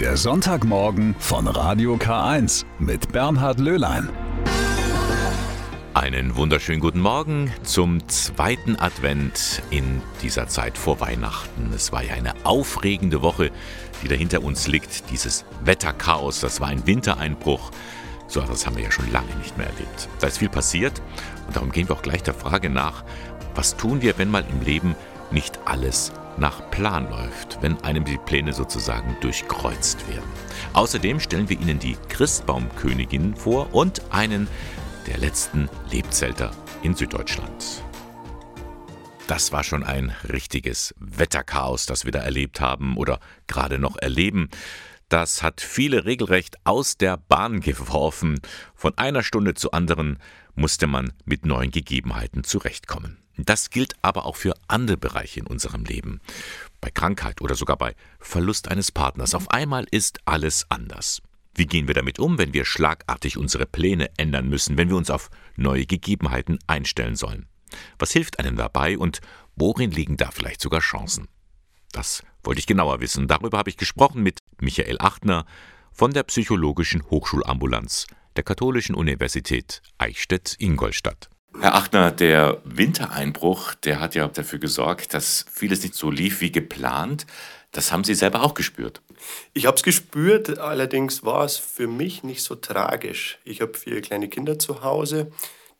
Der Sonntagmorgen von Radio K1 mit Bernhard Löhlein. Einen wunderschönen guten Morgen zum zweiten Advent in dieser Zeit vor Weihnachten. Es war ja eine aufregende Woche, die da hinter uns liegt. Dieses Wetterchaos, das war ein Wintereinbruch. So etwas haben wir ja schon lange nicht mehr erlebt. Da ist viel passiert und darum gehen wir auch gleich der Frage nach, was tun wir, wenn mal im Leben nicht alles nach Plan läuft, wenn einem die Pläne sozusagen durchkreuzt werden. Außerdem stellen wir Ihnen die Christbaumkönigin vor und einen der letzten Lebzelter in Süddeutschland. Das war schon ein richtiges Wetterchaos, das wir da erlebt haben oder gerade noch erleben. Das hat viele regelrecht aus der Bahn geworfen. Von einer Stunde zur anderen musste man mit neuen Gegebenheiten zurechtkommen. Das gilt aber auch für andere Bereiche in unserem Leben. Bei Krankheit oder sogar bei Verlust eines Partners. Auf einmal ist alles anders. Wie gehen wir damit um, wenn wir schlagartig unsere Pläne ändern müssen, wenn wir uns auf neue Gegebenheiten einstellen sollen? Was hilft einem dabei und worin liegen da vielleicht sogar Chancen? Das wollte ich genauer wissen. Darüber habe ich gesprochen mit Michael Achtner von der Psychologischen Hochschulambulanz der Katholischen Universität Eichstätt-Ingolstadt. Herr Achtner, der Wintereinbruch, der hat ja dafür gesorgt, dass vieles nicht so lief wie geplant. Das haben Sie selber auch gespürt. Ich habe es gespürt, allerdings war es für mich nicht so tragisch. Ich habe vier kleine Kinder zu Hause,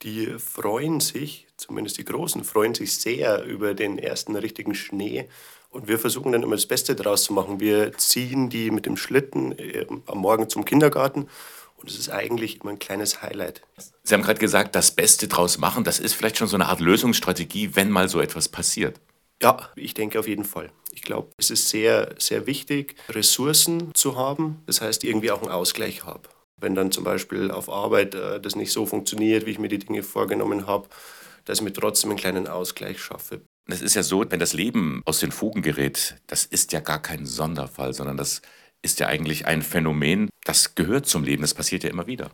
die freuen sich, zumindest die Großen, freuen sich sehr über den ersten richtigen Schnee. Und wir versuchen dann immer das Beste daraus zu machen. Wir ziehen die mit dem Schlitten äh, am Morgen zum Kindergarten und es ist eigentlich immer ein kleines Highlight. Sie haben gerade gesagt, das Beste draus machen, das ist vielleicht schon so eine Art Lösungsstrategie, wenn mal so etwas passiert. Ja, ich denke auf jeden Fall. Ich glaube, es ist sehr, sehr wichtig, Ressourcen zu haben. Das heißt, irgendwie auch einen Ausgleich habe. Wenn dann zum Beispiel auf Arbeit äh, das nicht so funktioniert, wie ich mir die Dinge vorgenommen habe, dass ich mir trotzdem einen kleinen Ausgleich schaffe. Es ist ja so, wenn das Leben aus den Fugen gerät, das ist ja gar kein Sonderfall, sondern das ist ja eigentlich ein Phänomen, das gehört zum Leben, das passiert ja immer wieder.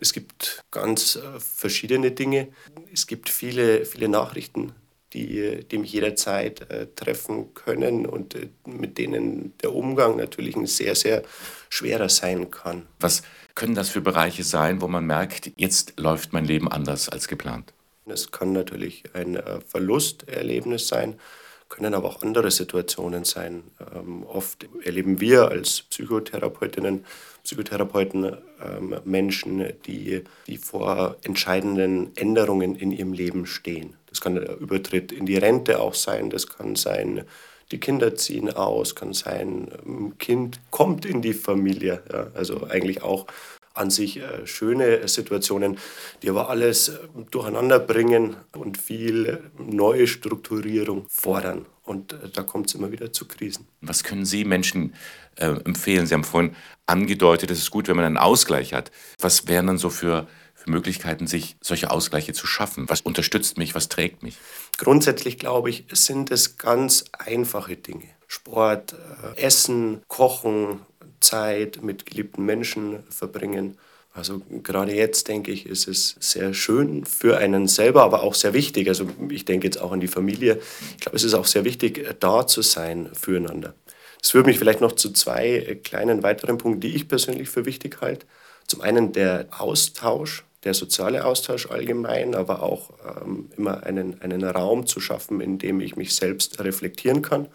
Es gibt ganz äh, verschiedene Dinge. Es gibt viele, viele Nachrichten, die, die mich jederzeit äh, treffen können und äh, mit denen der Umgang natürlich ein sehr, sehr schwerer sein kann. Was können das für Bereiche sein, wo man merkt, jetzt läuft mein Leben anders als geplant? Es kann natürlich ein Verlusterlebnis sein, können aber auch andere Situationen sein. Ähm, oft erleben wir als Psychotherapeutinnen, Psychotherapeuten ähm, Menschen, die, die vor entscheidenden Änderungen in ihrem Leben stehen. Das kann der Übertritt in die Rente auch sein, das kann sein, die Kinder ziehen aus, kann sein, ein Kind kommt in die Familie. Ja, also eigentlich auch an sich äh, schöne Situationen, die aber alles äh, durcheinander bringen und viel neue Strukturierung fordern. Und äh, da kommt es immer wieder zu Krisen. Was können Sie Menschen äh, empfehlen? Sie haben vorhin angedeutet, es ist gut, wenn man einen Ausgleich hat. Was wären dann so für, für Möglichkeiten, sich solche Ausgleiche zu schaffen? Was unterstützt mich? Was trägt mich? Grundsätzlich glaube ich, sind es ganz einfache Dinge. Sport, äh, Essen, Kochen, Zeit mit geliebten Menschen verbringen. Also gerade jetzt, denke ich, ist es sehr schön für einen selber, aber auch sehr wichtig. Also ich denke jetzt auch an die Familie. Ich glaube, es ist auch sehr wichtig, da zu sein füreinander. Das führt mich vielleicht noch zu zwei kleinen weiteren Punkten, die ich persönlich für wichtig halte. Zum einen der Austausch, der soziale Austausch allgemein, aber auch ähm, immer einen, einen Raum zu schaffen, in dem ich mich selbst reflektieren kann.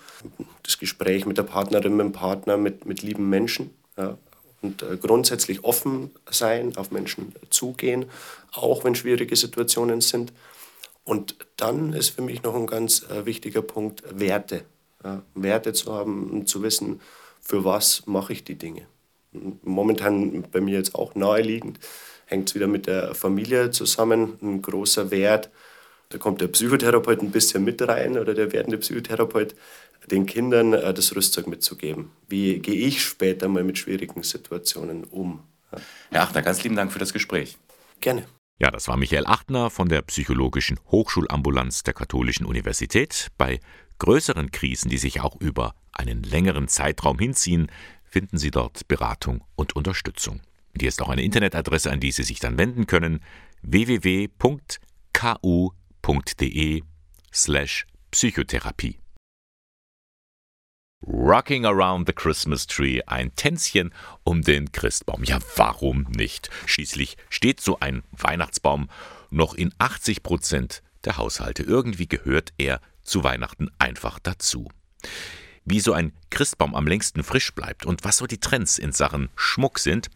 Das Gespräch mit der Partnerin, mit dem Partner, mit, mit lieben Menschen. Ja, und äh, grundsätzlich offen sein, auf Menschen zugehen, auch wenn schwierige Situationen sind. Und dann ist für mich noch ein ganz äh, wichtiger Punkt Werte. Ja, Werte zu haben und zu wissen, für was mache ich die Dinge. Momentan bei mir jetzt auch naheliegend, hängt es wieder mit der Familie zusammen, ein großer Wert. Da kommt der Psychotherapeut ein bisschen mit rein oder der werdende Psychotherapeut, den Kindern äh, das Rüstzeug mitzugeben. Wie gehe ich später mal mit schwierigen Situationen um? Herr Achtner, ganz lieben Dank für das Gespräch. Gerne. Ja, das war Michael Achtner von der Psychologischen Hochschulambulanz der Katholischen Universität. Bei größeren Krisen, die sich auch über einen längeren Zeitraum hinziehen, finden Sie dort Beratung und Unterstützung. Hier ist auch eine Internetadresse, an die Sie sich dann wenden können: www.ku.de/psychotherapie. Rocking Around the Christmas Tree, ein Tänzchen um den Christbaum. Ja, warum nicht? Schließlich steht so ein Weihnachtsbaum noch in 80 Prozent der Haushalte. Irgendwie gehört er zu Weihnachten einfach dazu. Wie so ein Christbaum am längsten frisch bleibt und was so die Trends in Sachen Schmuck sind,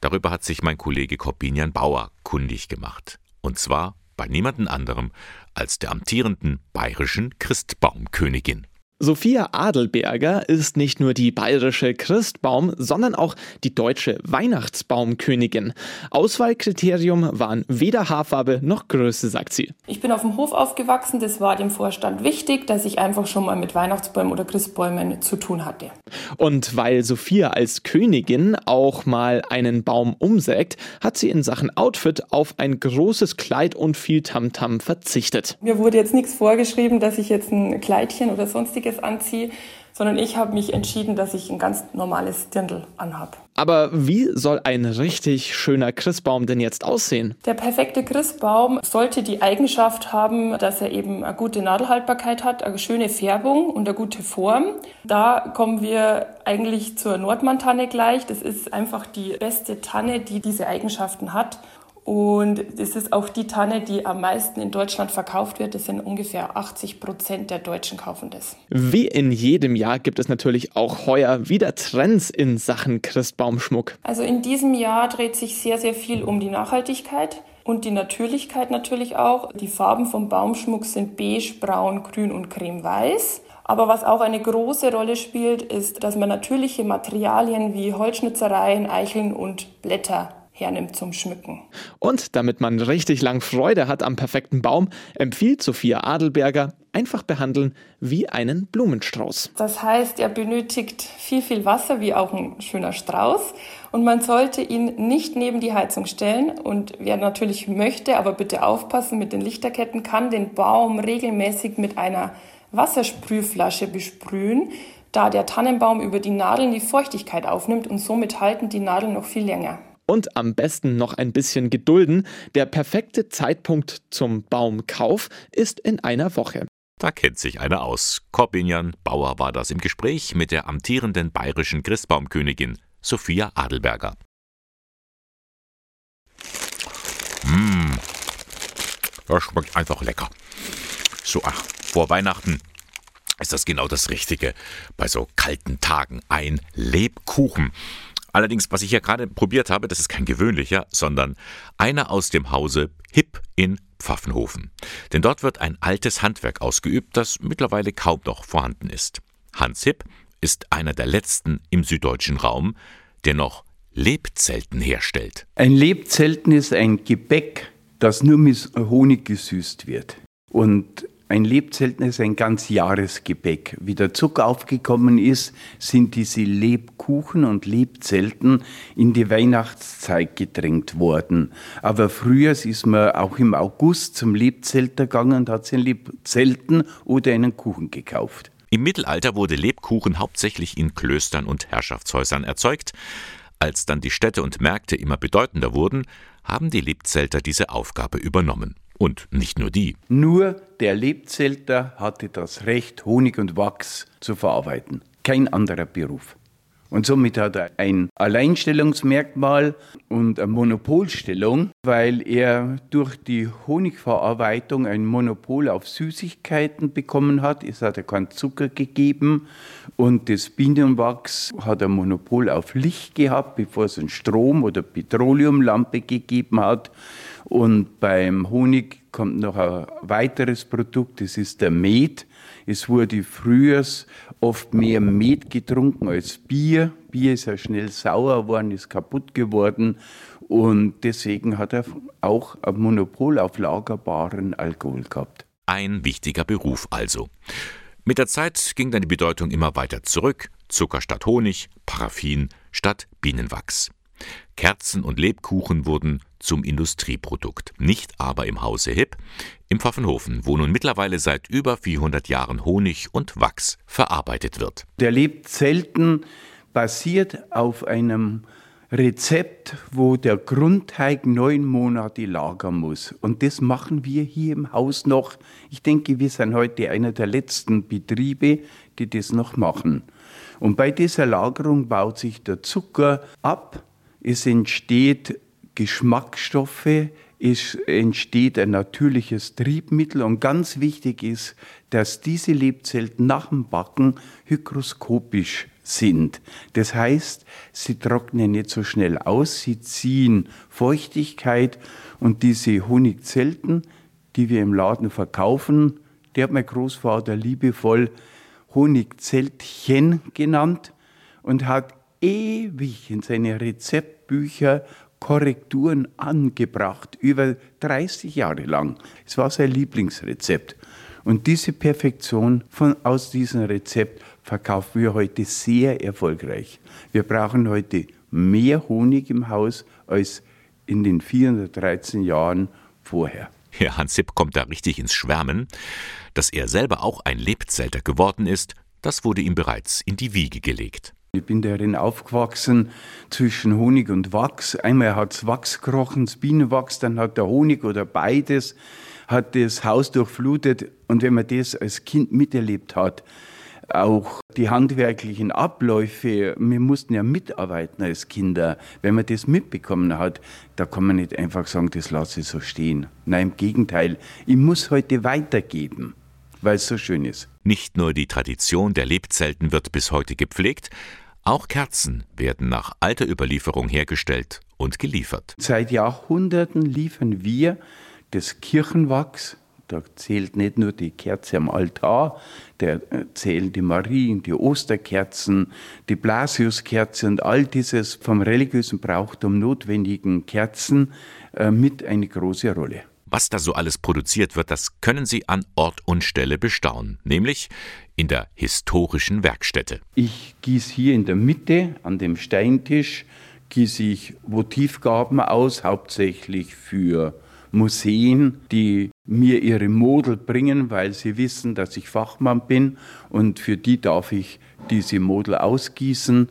darüber hat sich mein Kollege Corbinian Bauer kundig gemacht. Und zwar bei niemanden anderem als der amtierenden bayerischen Christbaumkönigin. Sophia Adelberger ist nicht nur die bayerische Christbaum, sondern auch die deutsche Weihnachtsbaumkönigin. Auswahlkriterium waren weder Haarfarbe noch Größe, sagt sie. Ich bin auf dem Hof aufgewachsen, das war dem Vorstand wichtig, dass ich einfach schon mal mit Weihnachtsbäumen oder Christbäumen zu tun hatte. Und weil Sophia als Königin auch mal einen Baum umsägt, hat sie in Sachen Outfit auf ein großes Kleid und viel Tamtam -Tam verzichtet. Mir wurde jetzt nichts vorgeschrieben, dass ich jetzt ein Kleidchen oder sonstiges Schickes anziehe, sondern ich habe mich entschieden, dass ich ein ganz normales Dirndl anhab. Aber wie soll ein richtig schöner Christbaum denn jetzt aussehen? Der perfekte Christbaum sollte die Eigenschaft haben, dass er eben eine gute Nadelhaltbarkeit hat, eine schöne Färbung und eine gute Form. Da kommen wir eigentlich zur Nordmann-Tanne gleich. Das ist einfach die beste Tanne, die diese Eigenschaften hat. Und es ist auch die Tanne, die am meisten in Deutschland verkauft wird. Das sind ungefähr 80 Prozent der Deutschen kaufen das. Wie in jedem Jahr gibt es natürlich auch heuer wieder Trends in Sachen Christbaumschmuck. Also in diesem Jahr dreht sich sehr, sehr viel um die Nachhaltigkeit. Und die Natürlichkeit natürlich auch. Die Farben vom Baumschmuck sind beige, braun, grün und creme-weiß. Aber was auch eine große Rolle spielt, ist, dass man natürliche Materialien wie Holzschnitzereien, Eicheln und Blätter hernimmt zum Schmücken. Und damit man richtig lang Freude hat am perfekten Baum, empfiehlt Sophia Adelberger, einfach behandeln wie einen Blumenstrauß. Das heißt, er benötigt viel, viel Wasser, wie auch ein schöner Strauß. Und man sollte ihn nicht neben die Heizung stellen. Und wer natürlich möchte, aber bitte aufpassen mit den Lichterketten, kann den Baum regelmäßig mit einer Wassersprühflasche besprühen, da der Tannenbaum über die Nadeln die Feuchtigkeit aufnimmt und somit halten die Nadeln noch viel länger. Und am besten noch ein bisschen gedulden. Der perfekte Zeitpunkt zum Baumkauf ist in einer Woche. Da kennt sich einer aus. Corbinian Bauer war das im Gespräch mit der amtierenden bayerischen Christbaumkönigin Sophia Adelberger. Mmh, das schmeckt einfach lecker. So, ach, vor Weihnachten ist das genau das Richtige. Bei so kalten Tagen ein Lebkuchen. Allerdings, was ich hier gerade probiert habe, das ist kein gewöhnlicher, sondern einer aus dem Hause Hipp in Pfaffenhofen. Denn dort wird ein altes Handwerk ausgeübt, das mittlerweile kaum noch vorhanden ist. Hans Hipp ist einer der letzten im süddeutschen Raum, der noch Lebzelten herstellt. Ein Lebzelten ist ein Gebäck, das nur mit Honig gesüßt wird. Und ein Lebzelten ist ein ganz Jahresgebäck. Wie der Zucker aufgekommen ist, sind diese Lebkuchen und Lebzelten in die Weihnachtszeit gedrängt worden. Aber früher ist man auch im August zum Lebzelter gegangen und hat sich ein Lebzelten oder einen Kuchen gekauft. Im Mittelalter wurde Lebkuchen hauptsächlich in Klöstern und Herrschaftshäusern erzeugt. Als dann die Städte und Märkte immer bedeutender wurden, haben die Lebzelter diese Aufgabe übernommen. Und nicht nur die. Nur der Lebzelter hatte das Recht, Honig und Wachs zu verarbeiten. Kein anderer Beruf. Und somit hat er ein Alleinstellungsmerkmal und eine Monopolstellung, weil er durch die Honigverarbeitung ein Monopol auf Süßigkeiten bekommen hat. Es hat er keinen Zucker gegeben und das Bienenwachs hat ein Monopol auf Licht gehabt, bevor es einen Strom- oder Petroleumlampe gegeben hat. Und beim Honig kommt noch ein weiteres Produkt, das ist der Met. Es wurde früher oft mehr Met getrunken als Bier. Bier ist ja schnell sauer geworden, ist kaputt geworden. Und deswegen hat er auch ein Monopol auf lagerbaren Alkohol gehabt. Ein wichtiger Beruf also. Mit der Zeit ging dann die Bedeutung immer weiter zurück. Zucker statt Honig, Paraffin statt Bienenwachs. Kerzen und Lebkuchen wurden zum Industrieprodukt, nicht aber im Hause Hipp, im Pfaffenhofen, wo nun mittlerweile seit über 400 Jahren Honig und Wachs verarbeitet wird. Der lebt selten basiert auf einem Rezept, wo der Grundteig neun Monate lagern muss. Und das machen wir hier im Haus noch. Ich denke, wir sind heute einer der letzten Betriebe, die das noch machen. Und bei dieser Lagerung baut sich der Zucker ab. Es entsteht Geschmacksstoffe, es entsteht ein natürliches Triebmittel und ganz wichtig ist, dass diese Lebzellen nach dem Backen hygroskopisch sind. Das heißt, sie trocknen nicht so schnell aus, sie ziehen Feuchtigkeit und diese Honigzelten, die wir im Laden verkaufen, der hat mein Großvater liebevoll Honigzeltchen genannt und hat ewig in seine Rezeptbücher Korrekturen angebracht, über 30 Jahre lang. Es war sein Lieblingsrezept. Und diese Perfektion von, aus diesem Rezept verkaufen wir heute sehr erfolgreich. Wir brauchen heute mehr Honig im Haus als in den 413 Jahren vorher. Herr Hans kommt da richtig ins Schwärmen. Dass er selber auch ein Lebzelter geworden ist, das wurde ihm bereits in die Wiege gelegt. Ich bin darin aufgewachsen zwischen Honig und Wachs. Einmal hat es Wachs gerochen, das Bienenwachs, dann hat der Honig oder beides hat das Haus durchflutet. Und wenn man das als Kind miterlebt hat, auch die handwerklichen Abläufe, wir mussten ja mitarbeiten als Kinder. Wenn man das mitbekommen hat, da kann man nicht einfach sagen, das lasse ich so stehen. Nein, im Gegenteil, ich muss heute weitergeben, weil es so schön ist. Nicht nur die Tradition der Lebzelten wird bis heute gepflegt, auch Kerzen werden nach alter Überlieferung hergestellt und geliefert. Seit Jahrhunderten liefern wir das Kirchenwachs. Da zählt nicht nur die Kerze am Altar, da zählen die Marien, die Osterkerzen, die Blasiuskerze und all dieses vom religiösen Brauchtum notwendigen Kerzen äh, mit eine große Rolle. Was da so alles produziert wird, das können Sie an Ort und Stelle bestaunen, nämlich in der historischen Werkstätte. Ich gieße hier in der Mitte an dem Steintisch gieße ich Votivgaben aus, hauptsächlich für Museen, die mir ihre Model bringen, weil sie wissen, dass ich Fachmann bin und für die darf ich diese Model ausgießen.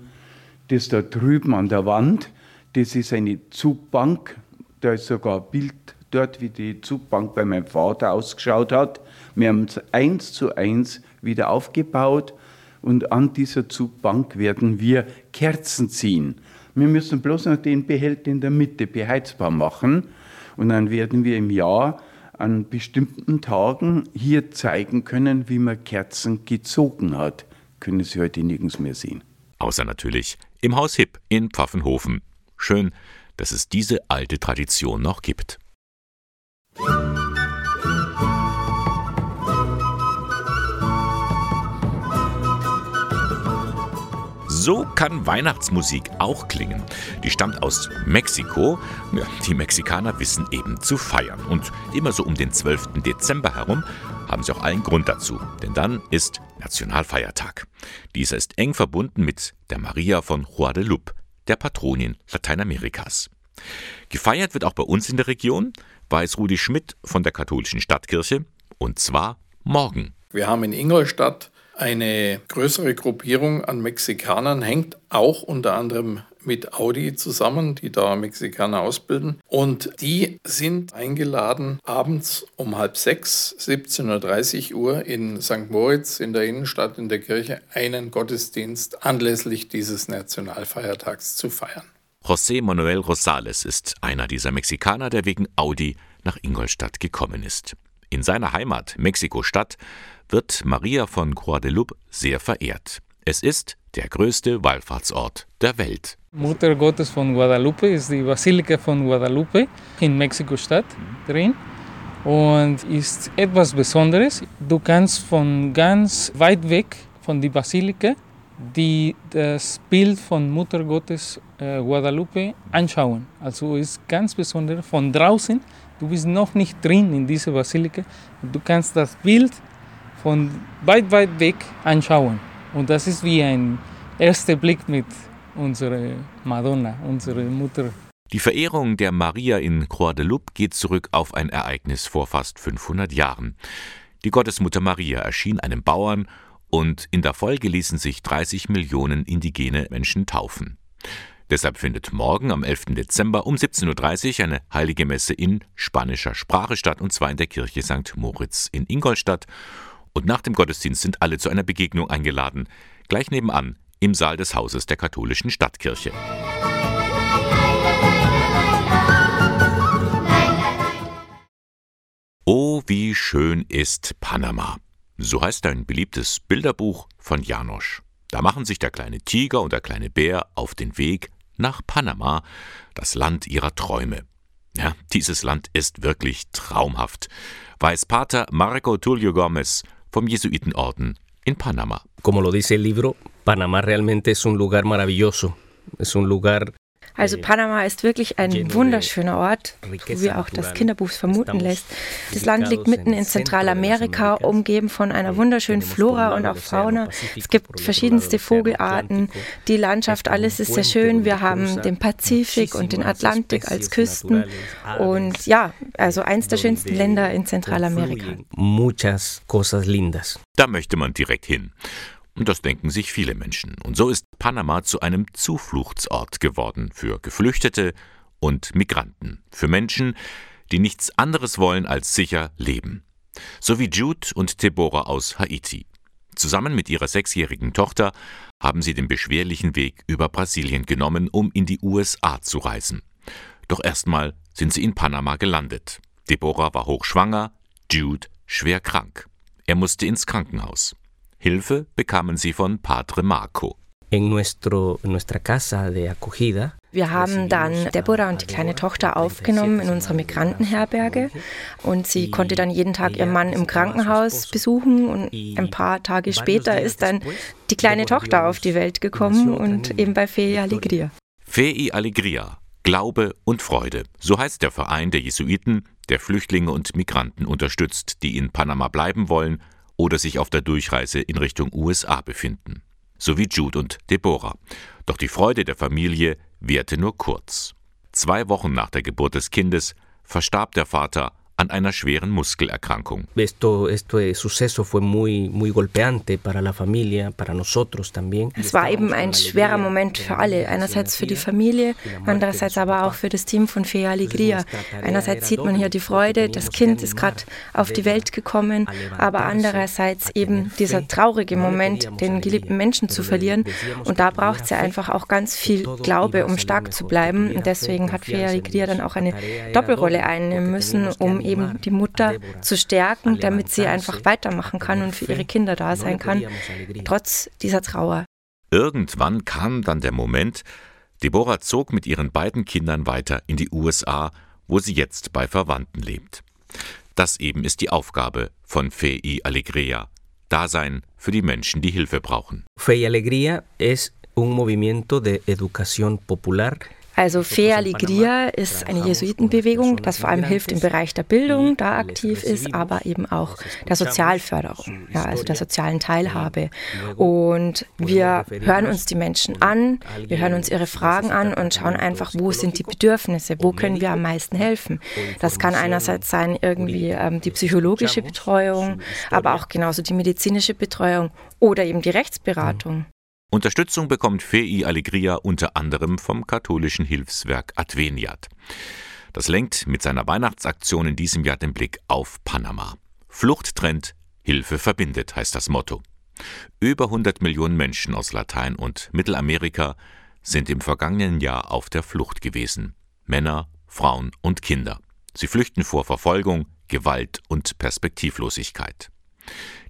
Das da drüben an der Wand, das ist eine Zugbank, da ist sogar Bild dort, wie die Zugbank bei meinem Vater ausgeschaut hat. Wir haben es eins zu eins wieder aufgebaut und an dieser Zugbank werden wir Kerzen ziehen. Wir müssen bloß noch den Behälter in der Mitte beheizbar machen und dann werden wir im Jahr an bestimmten Tagen hier zeigen können, wie man Kerzen gezogen hat. Können Sie heute nirgends mehr sehen. Außer natürlich im Haus Hipp in Pfaffenhofen. Schön, dass es diese alte Tradition noch gibt. So kann Weihnachtsmusik auch klingen. Die stammt aus Mexiko. Ja, die Mexikaner wissen eben zu feiern. Und immer so um den 12. Dezember herum haben sie auch allen Grund dazu. Denn dann ist Nationalfeiertag. Dieser ist eng verbunden mit der Maria von Guadalupe, der Patronin Lateinamerikas. Gefeiert wird auch bei uns in der Region, weiß Rudi Schmidt von der katholischen Stadtkirche, und zwar morgen. Wir haben in Ingolstadt eine größere Gruppierung an Mexikanern hängt auch unter anderem mit Audi zusammen, die da Mexikaner ausbilden. Und die sind eingeladen, abends um halb sechs, 17.30 Uhr in St. Moritz in der Innenstadt in der Kirche einen Gottesdienst anlässlich dieses Nationalfeiertags zu feiern. José Manuel Rosales ist einer dieser Mexikaner, der wegen Audi nach Ingolstadt gekommen ist. In seiner Heimat Mexiko-Stadt wird Maria von Guadalupe sehr verehrt. Es ist der größte Wallfahrtsort der Welt. Mutter Gottes von Guadalupe ist die Basilika von Guadalupe in Mexiko-Stadt drin und ist etwas Besonderes. Du kannst von ganz weit weg von der Basilika die das Bild von Mutter Gottes äh, Guadalupe anschauen. Also ist ganz besonders von draußen. Du bist noch nicht drin in dieser Basilika. Du kannst das Bild von weit, weit weg anschauen. Und das ist wie ein erster Blick mit unserer Madonna, unserer Mutter. Die Verehrung der Maria in Guadalupe geht zurück auf ein Ereignis vor fast 500 Jahren. Die Gottesmutter Maria erschien einem Bauern und in der Folge ließen sich 30 Millionen indigene Menschen taufen. Deshalb findet morgen am 11. Dezember um 17.30 Uhr eine heilige Messe in spanischer Sprache statt, und zwar in der Kirche St. Moritz in Ingolstadt. Und nach dem Gottesdienst sind alle zu einer Begegnung eingeladen, gleich nebenan im Saal des Hauses der katholischen Stadtkirche. Oh, wie schön ist Panama. So heißt ein beliebtes Bilderbuch von Janosch. Da machen sich der kleine Tiger und der kleine Bär auf den Weg nach Panama, das Land ihrer Träume. Ja, dieses Land ist wirklich traumhaft, weiß Pater Marco Tulio Gomez vom Jesuitenorden in Panama. Como lo dice el libro, Panamá realmente es un lugar maravilloso. Es un lugar also Panama ist wirklich ein wunderschöner Ort, wie auch das Kinderbuch vermuten lässt. Das Land liegt mitten in Zentralamerika, umgeben von einer wunderschönen Flora und auch Fauna. Es gibt verschiedenste Vogelarten. Die Landschaft, alles ist sehr schön. Wir haben den Pazifik und den Atlantik als Küsten. Und ja, also eins der schönsten Länder in Zentralamerika. Muchas cosas lindas. Da möchte man direkt hin. Und das denken sich viele Menschen. Und so ist Panama zu einem Zufluchtsort geworden für Geflüchtete und Migranten, für Menschen, die nichts anderes wollen als sicher leben. So wie Jude und Deborah aus Haiti. Zusammen mit ihrer sechsjährigen Tochter haben sie den beschwerlichen Weg über Brasilien genommen, um in die USA zu reisen. Doch erstmal sind sie in Panama gelandet. Deborah war hochschwanger, Jude schwer krank. Er musste ins Krankenhaus. Hilfe bekamen sie von Padre Marco. En nuestro, nuestra casa de acogida wir haben dann Deborah und die kleine Tochter aufgenommen in unserer Migrantenherberge. und sie konnte dann jeden Tag ihren Mann im Krankenhaus besuchen. Und ein paar Tage später ist dann die kleine Tochter auf die Welt gekommen und eben bei Fei Alegria. Fei Alegria, Glaube und Freude, so heißt der Verein der Jesuiten, der Flüchtlinge und Migranten unterstützt, die in Panama bleiben wollen oder sich auf der Durchreise in Richtung USA befinden. So wie Jude und Deborah. Doch die Freude der Familie währte nur kurz. Zwei Wochen nach der Geburt des Kindes verstarb der Vater an einer schweren Muskelerkrankung. Esto, este suceso fue muy, muy golpeante para la familia, para nosotros también. Es war eben ein schwerer Moment für alle. Einerseits für die Familie, andererseits aber auch für das Team von Fea Alegria. Einerseits sieht man hier die Freude, das Kind ist gerade auf die Welt gekommen, aber andererseits eben dieser traurige Moment, den geliebten Menschen zu verlieren. Und da braucht es ja einfach auch ganz viel Glaube, um stark zu bleiben. Und deswegen hat Fea Alegria dann auch eine Doppelrolle einnehmen müssen, um eben die Mutter zu stärken, damit sie einfach weitermachen kann und für ihre Kinder da sein kann, trotz dieser Trauer. Irgendwann kam dann der Moment, Deborah zog mit ihren beiden Kindern weiter in die USA, wo sie jetzt bei Verwandten lebt. Das eben ist die Aufgabe von Fei Alegria, Dasein für die Menschen, die Hilfe brauchen. Fei Alegria es un movimiento de educación popular also Fe Alegria ist eine Jesuitenbewegung, das vor allem hilft im Bereich der Bildung, da aktiv ist, aber eben auch der Sozialförderung, ja, also der sozialen Teilhabe. Und wir hören uns die Menschen an, wir hören uns ihre Fragen an und schauen einfach, wo sind die Bedürfnisse, wo können wir am meisten helfen. Das kann einerseits sein irgendwie ähm, die psychologische Betreuung, aber auch genauso die medizinische Betreuung oder eben die Rechtsberatung. Unterstützung bekommt Fei Alegria unter anderem vom katholischen Hilfswerk Adveniat. Das lenkt mit seiner Weihnachtsaktion in diesem Jahr den Blick auf Panama. Flucht trennt, Hilfe verbindet, heißt das Motto. Über 100 Millionen Menschen aus Latein- und Mittelamerika sind im vergangenen Jahr auf der Flucht gewesen. Männer, Frauen und Kinder. Sie flüchten vor Verfolgung, Gewalt und Perspektivlosigkeit.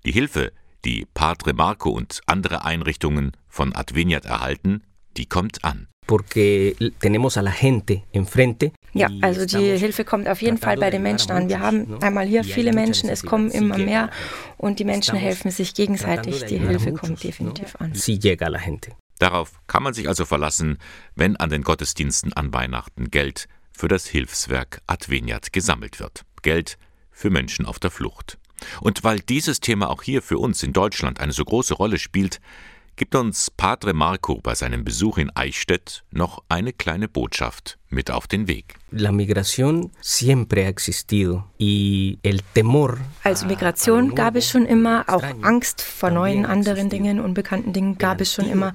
Die Hilfe, die Padre Marco und andere Einrichtungen von Adveniat erhalten, die kommt an. Ja, also die Hilfe kommt auf jeden Fall bei den Menschen an. Wir haben einmal hier viele Menschen, es kommen immer mehr und die Menschen helfen sich gegenseitig. Die Hilfe kommt definitiv an. Darauf kann man sich also verlassen, wenn an den Gottesdiensten an Weihnachten Geld für das Hilfswerk Adveniat gesammelt wird. Geld für Menschen auf der Flucht. Und weil dieses Thema auch hier für uns in Deutschland eine so große Rolle spielt, gibt uns Padre Marco bei seinem Besuch in Eichstätt noch eine kleine Botschaft mit auf den Weg. La migración siempre ha existido y el temor also Migration gab es schon immer, auch Angst vor neuen anderen Dingen, unbekannten Dingen gab es schon immer.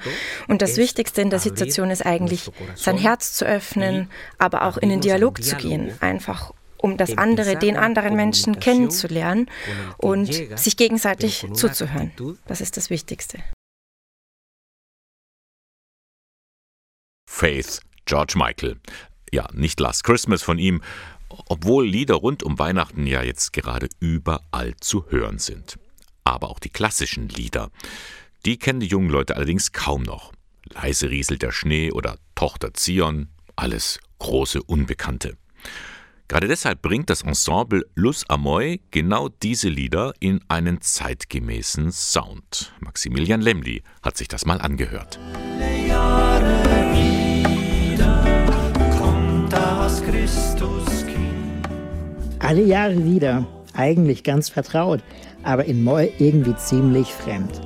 Und das Wichtigste in der Situation ist eigentlich, sein Herz zu öffnen, aber auch in den Dialog zu gehen, einfach um das andere, den anderen Menschen kennenzulernen und sich gegenseitig zuzuhören. Das ist das Wichtigste. Faith, George Michael. Ja, nicht Last Christmas von ihm, obwohl Lieder rund um Weihnachten ja jetzt gerade überall zu hören sind. Aber auch die klassischen Lieder, die kennen die jungen Leute allerdings kaum noch. Leise rieselt der Schnee oder Tochter Zion, alles große Unbekannte. Gerade deshalb bringt das Ensemble Lus Amoy genau diese Lieder in einen zeitgemäßen Sound. Maximilian Lemli hat sich das mal angehört. Alle Alle Jahre wieder, eigentlich ganz vertraut, aber in Moy irgendwie ziemlich fremd.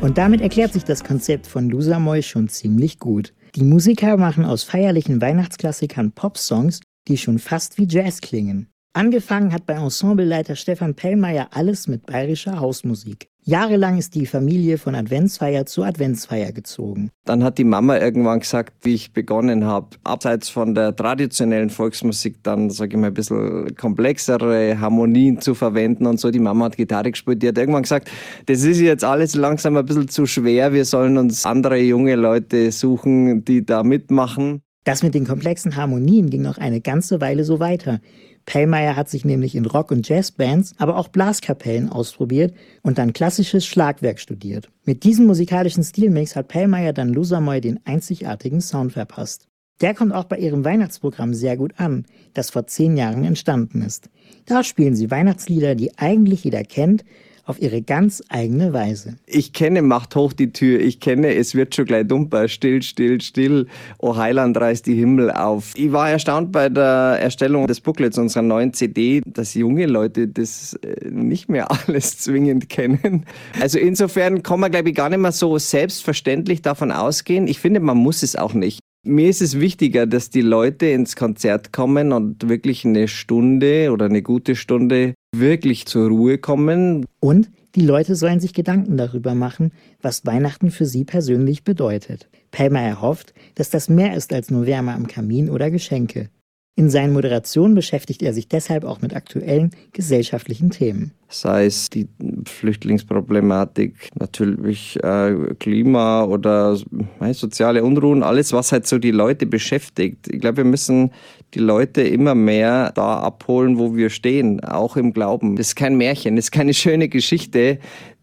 Und damit erklärt sich das Konzept von Lusamoy schon ziemlich gut. Die Musiker machen aus feierlichen Weihnachtsklassikern Popsongs, die schon fast wie Jazz klingen. Angefangen hat bei Ensembleleiter Stefan Pellmeier alles mit bayerischer Hausmusik. Jahrelang ist die Familie von Adventsfeier zu Adventsfeier gezogen. Dann hat die Mama irgendwann gesagt, wie ich begonnen habe, abseits von der traditionellen Volksmusik dann, sage ich mal, ein bisschen komplexere Harmonien zu verwenden und so. Die Mama hat Gitarre gespielt, die hat irgendwann gesagt, das ist jetzt alles langsam ein bisschen zu schwer, wir sollen uns andere junge Leute suchen, die da mitmachen. Das mit den komplexen Harmonien ging noch eine ganze Weile so weiter. Pellmeier hat sich nämlich in Rock- und Jazzbands, aber auch Blaskapellen ausprobiert und dann klassisches Schlagwerk studiert. Mit diesem musikalischen Stilmix hat Pellmeier dann Lusamoy den einzigartigen Sound verpasst. Der kommt auch bei ihrem Weihnachtsprogramm sehr gut an, das vor zehn Jahren entstanden ist. Da spielen sie Weihnachtslieder, die eigentlich jeder kennt, auf ihre ganz eigene Weise. Ich kenne Macht hoch die Tür, ich kenne Es wird schon gleich dumper, still, still, still, O Heiland reißt die Himmel auf. Ich war erstaunt bei der Erstellung des Booklets unserer neuen CD, dass junge Leute das äh, nicht mehr alles zwingend kennen. Also insofern kann man, glaube ich, gar nicht mehr so selbstverständlich davon ausgehen. Ich finde, man muss es auch nicht. Mir ist es wichtiger, dass die Leute ins Konzert kommen und wirklich eine Stunde oder eine gute Stunde wirklich zur Ruhe kommen. Und die Leute sollen sich Gedanken darüber machen, was Weihnachten für sie persönlich bedeutet. Pelmer erhofft, dass das mehr ist als nur Wärme am Kamin oder Geschenke. In seinen Moderationen beschäftigt er sich deshalb auch mit aktuellen gesellschaftlichen Themen. Sei es die Flüchtlingsproblematik, natürlich äh, Klima oder äh, soziale Unruhen, alles, was halt so die Leute beschäftigt. Ich glaube, wir müssen die Leute immer mehr da abholen, wo wir stehen, auch im Glauben. Das ist kein Märchen, das ist keine schöne Geschichte,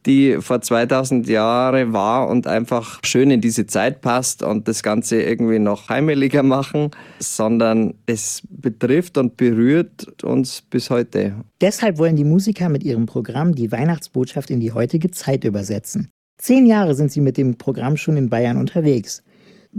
die vor 2000 Jahren war und einfach schön in diese Zeit passt und das Ganze irgendwie noch heimeliger machen, sondern es betrifft und berührt uns bis heute. Deshalb wollen die Musiker mit ihrem Programm die Weihnachtsbotschaft in die heutige Zeit übersetzen. Zehn Jahre sind sie mit dem Programm schon in Bayern unterwegs.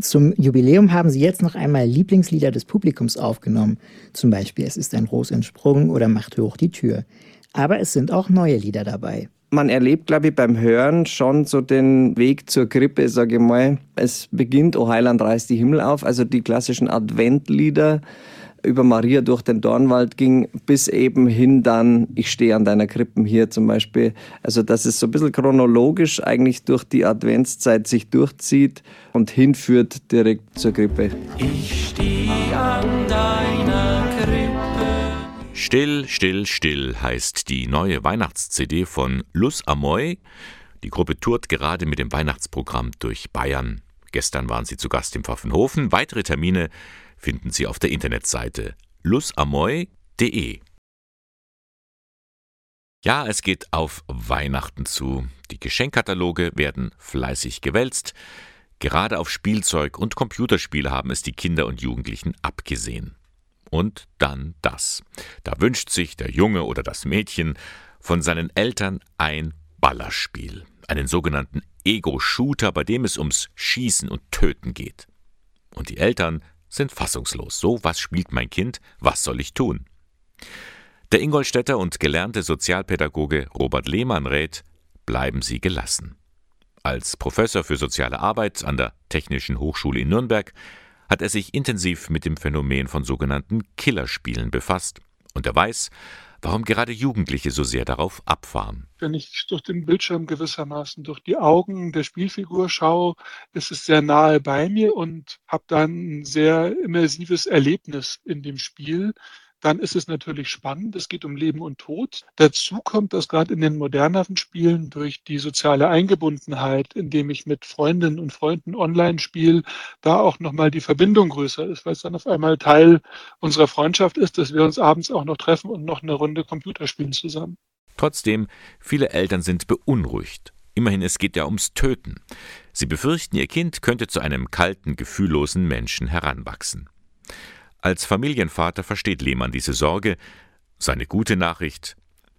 Zum Jubiläum haben sie jetzt noch einmal Lieblingslieder des Publikums aufgenommen. Zum Beispiel Es ist ein Ros entsprungen oder Macht hoch die Tür. Aber es sind auch neue Lieder dabei man erlebt, glaube ich, beim Hören schon so den Weg zur Krippe, sage ich mal. Es beginnt, O Heiland reißt die Himmel auf, also die klassischen Adventlieder über Maria durch den Dornwald ging, bis eben hin dann, ich stehe an deiner Krippen hier zum Beispiel. Also, dass es so ein bisschen chronologisch eigentlich durch die Adventszeit sich durchzieht und hinführt direkt zur Krippe. Ich stehe an deiner Still, still, still heißt die neue Weihnachts-CD von Lus Amoy. Die Gruppe tourt gerade mit dem Weihnachtsprogramm durch Bayern. Gestern waren sie zu Gast im Pfaffenhofen. Weitere Termine finden Sie auf der Internetseite lusamoy.de. Ja, es geht auf Weihnachten zu. Die Geschenkkataloge werden fleißig gewälzt. Gerade auf Spielzeug und Computerspiele haben es die Kinder und Jugendlichen abgesehen. Und dann das. Da wünscht sich der Junge oder das Mädchen von seinen Eltern ein Ballerspiel, einen sogenannten Ego-Shooter, bei dem es ums Schießen und Töten geht. Und die Eltern sind fassungslos. So, was spielt mein Kind? Was soll ich tun? Der Ingolstädter und gelernte Sozialpädagoge Robert Lehmann rät, bleiben Sie gelassen. Als Professor für soziale Arbeit an der Technischen Hochschule in Nürnberg hat er sich intensiv mit dem Phänomen von sogenannten Killerspielen befasst und er weiß, warum gerade Jugendliche so sehr darauf abfahren. Wenn ich durch den Bildschirm gewissermaßen durch die Augen der Spielfigur schaue, ist es sehr nahe bei mir und habe dann ein sehr immersives Erlebnis in dem Spiel. Dann ist es natürlich spannend. Es geht um Leben und Tod. Dazu kommt, dass gerade in den moderneren Spielen durch die soziale Eingebundenheit, indem ich mit Freundinnen und Freunden online spiele, da auch nochmal die Verbindung größer ist, weil es dann auf einmal Teil unserer Freundschaft ist, dass wir uns abends auch noch treffen und noch eine Runde Computer spielen zusammen. Trotzdem, viele Eltern sind beunruhigt. Immerhin, es geht ja ums Töten. Sie befürchten, ihr Kind könnte zu einem kalten, gefühllosen Menschen heranwachsen. Als Familienvater versteht Lehmann diese Sorge. Seine gute Nachricht: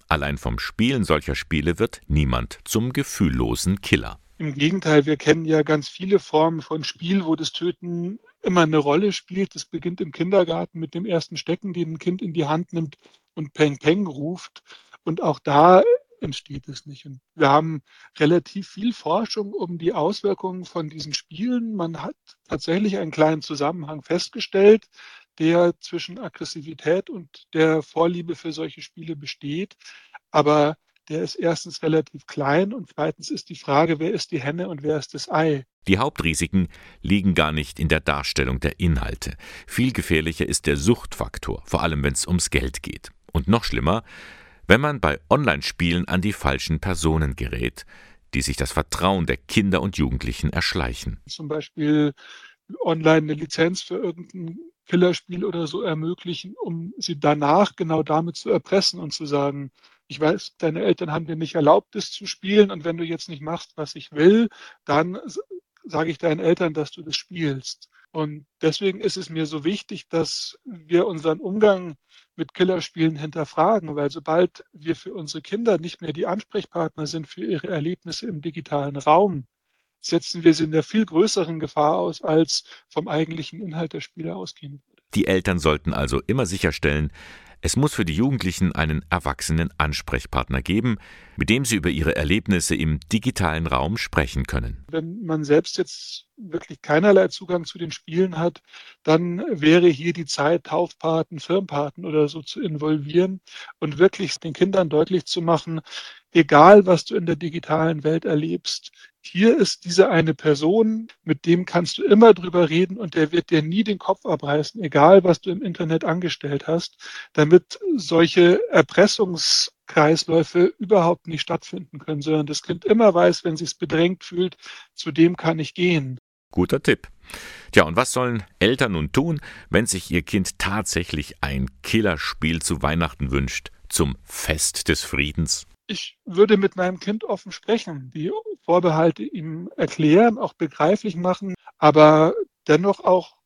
Allein vom Spielen solcher Spiele wird niemand zum gefühllosen Killer. Im Gegenteil, wir kennen ja ganz viele Formen von Spiel, wo das Töten immer eine Rolle spielt. Das beginnt im Kindergarten mit dem ersten Stecken, den ein Kind in die Hand nimmt und Peng Peng ruft. Und auch da entsteht es nicht. Und wir haben relativ viel Forschung um die Auswirkungen von diesen Spielen. Man hat tatsächlich einen kleinen Zusammenhang festgestellt, der zwischen Aggressivität und der Vorliebe für solche Spiele besteht. Aber der ist erstens relativ klein und zweitens ist die Frage, wer ist die Henne und wer ist das Ei? Die Hauptrisiken liegen gar nicht in der Darstellung der Inhalte. Viel gefährlicher ist der Suchtfaktor, vor allem wenn es ums Geld geht. Und noch schlimmer, wenn man bei Online-Spielen an die falschen Personen gerät, die sich das Vertrauen der Kinder und Jugendlichen erschleichen. Zum Beispiel online eine Lizenz für irgendein Killerspiel oder so ermöglichen, um sie danach genau damit zu erpressen und zu sagen, ich weiß, deine Eltern haben dir nicht erlaubt, das zu spielen und wenn du jetzt nicht machst, was ich will, dann sage ich deinen Eltern, dass du das spielst. Und deswegen ist es mir so wichtig, dass wir unseren Umgang mit Killerspielen hinterfragen, weil sobald wir für unsere Kinder nicht mehr die Ansprechpartner sind für ihre Erlebnisse im digitalen Raum, setzen wir sie in der viel größeren Gefahr aus, als vom eigentlichen Inhalt der Spiele ausgehen würde. Die Eltern sollten also immer sicherstellen, es muss für die Jugendlichen einen erwachsenen Ansprechpartner geben, mit dem sie über ihre Erlebnisse im digitalen Raum sprechen können. Wenn man selbst jetzt wirklich keinerlei Zugang zu den Spielen hat, dann wäre hier die Zeit, Taufpaten, Firmpaten oder so zu involvieren und wirklich den Kindern deutlich zu machen, egal was du in der digitalen Welt erlebst, hier ist diese eine Person, mit dem kannst du immer drüber reden und der wird dir nie den Kopf abreißen, egal was du im Internet angestellt hast, damit solche Erpressungskreisläufe überhaupt nicht stattfinden können, sondern das Kind immer weiß, wenn es sich bedrängt fühlt, zu dem kann ich gehen. Guter Tipp. Tja, und was sollen Eltern nun tun, wenn sich ihr Kind tatsächlich ein Killerspiel zu Weihnachten wünscht, zum Fest des Friedens? Ich würde mit meinem Kind offen sprechen, die Vorbehalte ihm erklären, auch begreiflich machen, aber dennoch auch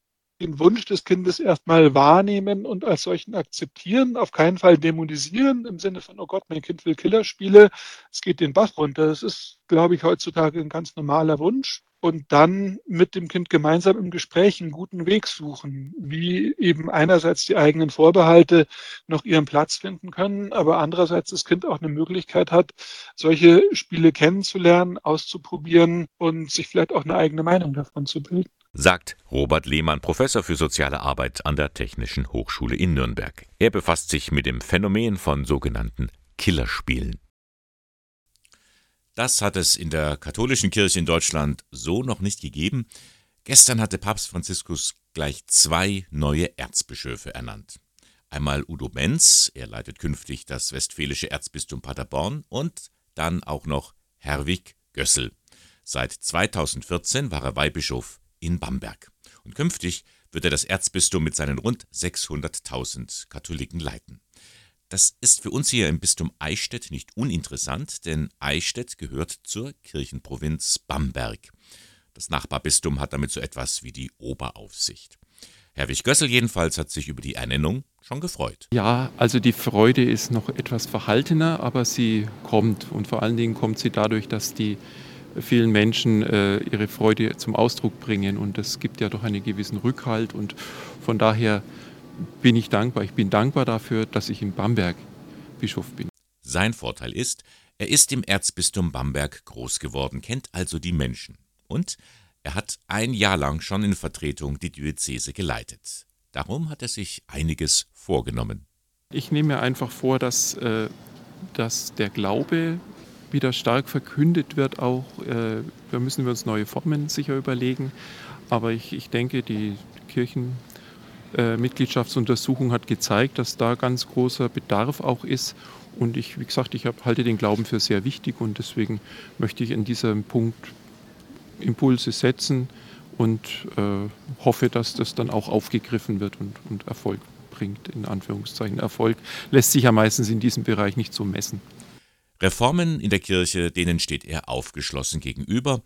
den Wunsch des Kindes erstmal wahrnehmen und als solchen akzeptieren, auf keinen Fall dämonisieren im Sinne von, oh Gott, mein Kind will Killerspiele, es geht den Bach runter. Das ist, glaube ich, heutzutage ein ganz normaler Wunsch und dann mit dem Kind gemeinsam im Gespräch einen guten Weg suchen, wie eben einerseits die eigenen Vorbehalte noch ihren Platz finden können, aber andererseits das Kind auch eine Möglichkeit hat, solche Spiele kennenzulernen, auszuprobieren und sich vielleicht auch eine eigene Meinung davon zu bilden. Sagt Robert Lehmann, Professor für soziale Arbeit an der Technischen Hochschule in Nürnberg. Er befasst sich mit dem Phänomen von sogenannten Killerspielen. Das hat es in der katholischen Kirche in Deutschland so noch nicht gegeben. Gestern hatte Papst Franziskus gleich zwei neue Erzbischöfe ernannt. Einmal Udo Benz, er leitet künftig das westfälische Erzbistum Paderborn, und dann auch noch Herwig Gössel. Seit 2014 war er Weihbischof in Bamberg. Und künftig wird er das Erzbistum mit seinen rund 600.000 Katholiken leiten. Das ist für uns hier im Bistum Eichstätt nicht uninteressant, denn Eichstätt gehört zur Kirchenprovinz Bamberg. Das Nachbarbistum hat damit so etwas wie die Oberaufsicht. Herwig Gössel jedenfalls hat sich über die Ernennung schon gefreut. Ja, also die Freude ist noch etwas verhaltener, aber sie kommt. Und vor allen Dingen kommt sie dadurch, dass die vielen Menschen äh, ihre Freude zum Ausdruck bringen. Und das gibt ja doch einen gewissen Rückhalt. Und von daher bin ich dankbar. Ich bin dankbar dafür, dass ich in Bamberg Bischof bin. Sein Vorteil ist, er ist im Erzbistum Bamberg groß geworden, kennt also die Menschen. Und er hat ein Jahr lang schon in Vertretung die Diözese geleitet. Darum hat er sich einiges vorgenommen. Ich nehme mir einfach vor, dass, äh, dass der Glaube wieder stark verkündet wird. Auch äh, da müssen wir uns neue Formen sicher überlegen. Aber ich, ich denke, die Kirchen äh, Mitgliedschaftsuntersuchung hat gezeigt, dass da ganz großer Bedarf auch ist. Und ich, wie gesagt, ich halte den Glauben für sehr wichtig und deswegen möchte ich in diesem Punkt Impulse setzen und äh, hoffe, dass das dann auch aufgegriffen wird und, und Erfolg bringt, in Anführungszeichen. Erfolg lässt sich ja meistens in diesem Bereich nicht so messen. Reformen in der Kirche, denen steht er aufgeschlossen gegenüber.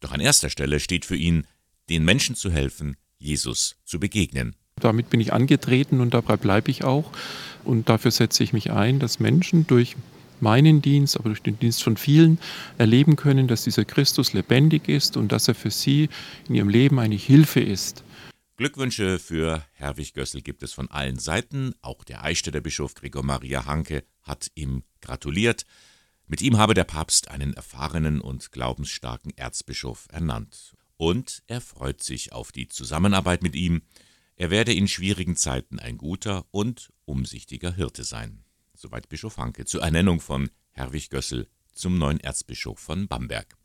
Doch an erster Stelle steht für ihn, den Menschen zu helfen, Jesus zu begegnen. Damit bin ich angetreten und dabei bleibe ich auch. Und dafür setze ich mich ein, dass Menschen durch meinen Dienst, aber durch den Dienst von vielen erleben können, dass dieser Christus lebendig ist und dass er für sie in ihrem Leben eine Hilfe ist. Glückwünsche für Herwig Gössel gibt es von allen Seiten. Auch der Eichstätter Bischof Gregor Maria Hanke hat ihm gratuliert. Mit ihm habe der Papst einen erfahrenen und glaubensstarken Erzbischof ernannt. Und er freut sich auf die Zusammenarbeit mit ihm. Er werde in schwierigen Zeiten ein guter und umsichtiger Hirte sein. Soweit Bischof Hanke zur Ernennung von Herwig Gössel zum neuen Erzbischof von Bamberg.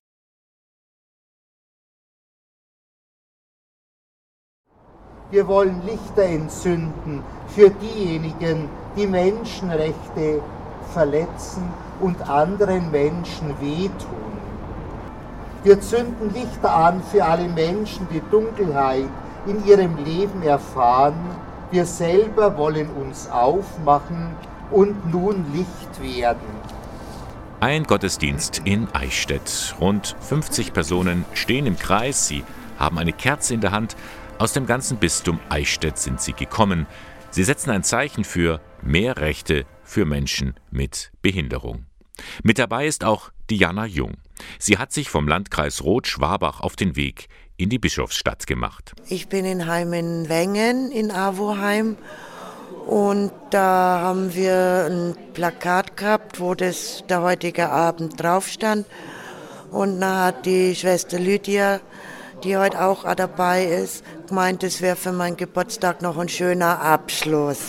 Wir wollen Lichter entzünden für diejenigen, die Menschenrechte verletzen und anderen Menschen wehtun. Wir zünden Lichter an für alle Menschen, die Dunkelheit in ihrem Leben erfahren. Wir selber wollen uns aufmachen und nun Licht werden. Ein Gottesdienst in Eichstätt. Rund 50 Personen stehen im Kreis, sie haben eine Kerze in der Hand aus dem ganzen Bistum Eichstätt sind sie gekommen. Sie setzen ein Zeichen für mehr Rechte für Menschen mit Behinderung. Mit dabei ist auch Diana Jung. Sie hat sich vom Landkreis Roth-Schwabach auf den Weg in die Bischofsstadt gemacht. Ich bin in Heimen-Wengen in Avoheim und da haben wir ein Plakat gehabt, wo das der heutige Abend drauf stand. Und da hat die Schwester Lydia die heute auch dabei ist, gemeint, es wäre für meinen Geburtstag noch ein schöner Abschluss.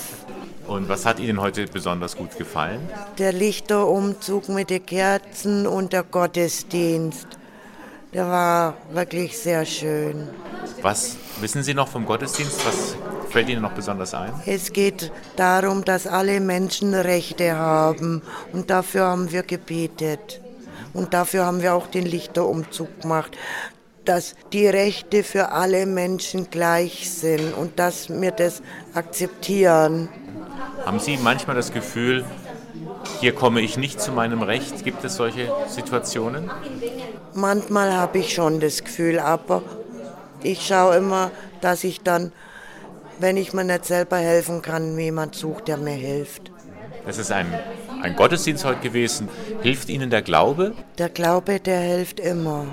Und was hat Ihnen heute besonders gut gefallen? Der Lichterumzug mit den Kerzen und der Gottesdienst. Der war wirklich sehr schön. Was wissen Sie noch vom Gottesdienst? Was fällt Ihnen noch besonders ein? Es geht darum, dass alle Menschen Rechte haben. Und dafür haben wir gebetet. Und dafür haben wir auch den Lichterumzug gemacht dass die Rechte für alle Menschen gleich sind und dass wir das akzeptieren. Haben Sie manchmal das Gefühl, hier komme ich nicht zu meinem Recht? Gibt es solche Situationen? Manchmal habe ich schon das Gefühl, aber ich schaue immer, dass ich dann, wenn ich mir nicht selber helfen kann, jemand sucht, der mir hilft. Es ist ein, ein Gottesdienst heute gewesen. Hilft Ihnen der Glaube? Der Glaube, der hilft immer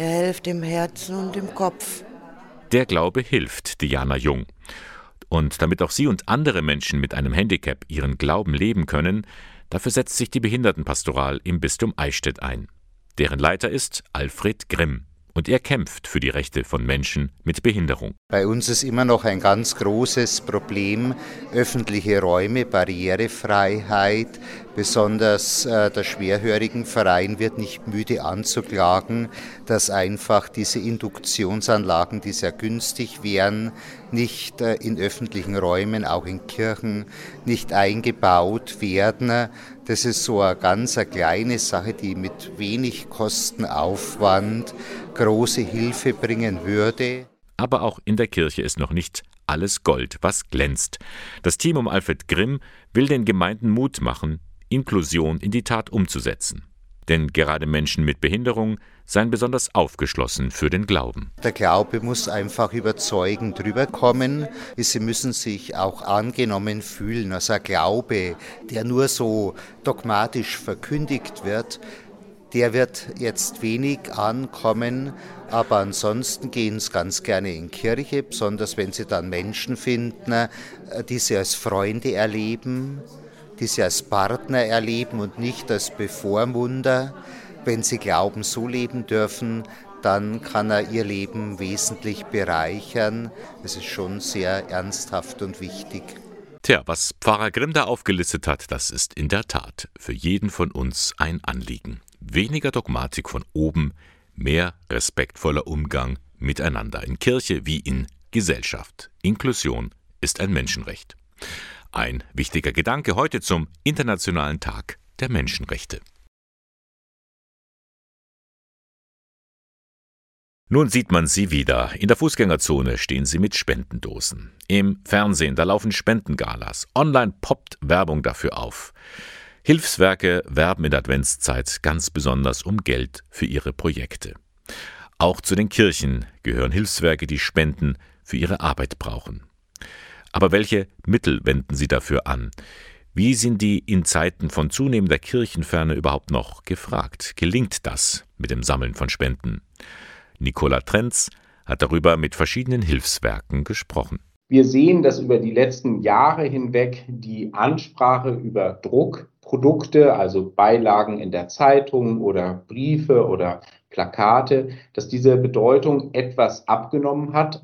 der hilft im Herzen und im Kopf. Der Glaube hilft, Diana Jung. Und damit auch Sie und andere Menschen mit einem Handicap ihren Glauben leben können, dafür setzt sich die Behindertenpastoral im Bistum Eichstätt ein. Deren Leiter ist Alfred Grimm und er kämpft für die Rechte von Menschen mit Behinderung. Bei uns ist immer noch ein ganz großes Problem öffentliche Räume, Barrierefreiheit. Besonders äh, der Schwerhörigenverein wird nicht müde anzuklagen, dass einfach diese Induktionsanlagen, die sehr günstig wären, nicht äh, in öffentlichen Räumen, auch in Kirchen, nicht eingebaut werden. Das ist so eine ganz eine kleine Sache, die mit wenig Kostenaufwand große Hilfe bringen würde. Aber auch in der Kirche ist noch nicht alles Gold, was glänzt. Das Team um Alfred Grimm will den Gemeinden Mut machen, Inklusion in die Tat umzusetzen. Denn gerade Menschen mit Behinderung seien besonders aufgeschlossen für den Glauben. Der Glaube muss einfach überzeugend rüberkommen. Sie müssen sich auch angenommen fühlen. Also ein Glaube, der nur so dogmatisch verkündigt wird, der wird jetzt wenig ankommen, aber ansonsten gehen sie ganz gerne in Kirche, besonders wenn sie dann Menschen finden, äh, die sie als Freunde erleben, die sie als Partner erleben und nicht als Bevormunder. Wenn sie Glauben so leben dürfen, dann kann er ihr Leben wesentlich bereichern. Es ist schon sehr ernsthaft und wichtig. Tja, was Pfarrer Grimm da aufgelistet hat, das ist in der Tat für jeden von uns ein Anliegen. Weniger Dogmatik von oben, mehr respektvoller Umgang miteinander in Kirche wie in Gesellschaft. Inklusion ist ein Menschenrecht. Ein wichtiger Gedanke heute zum Internationalen Tag der Menschenrechte. Nun sieht man sie wieder. In der Fußgängerzone stehen sie mit Spendendosen. Im Fernsehen, da laufen Spendengalas. Online poppt Werbung dafür auf. Hilfswerke werben in der Adventszeit ganz besonders um Geld für ihre Projekte. Auch zu den Kirchen gehören Hilfswerke, die Spenden für ihre Arbeit brauchen. Aber welche Mittel wenden sie dafür an? Wie sind die in Zeiten von zunehmender Kirchenferne überhaupt noch gefragt? Gelingt das mit dem Sammeln von Spenden? Nicola Trenz hat darüber mit verschiedenen Hilfswerken gesprochen. Wir sehen, dass über die letzten Jahre hinweg die Ansprache über Druckprodukte, also Beilagen in der Zeitung oder Briefe oder Plakate, dass diese Bedeutung etwas abgenommen hat.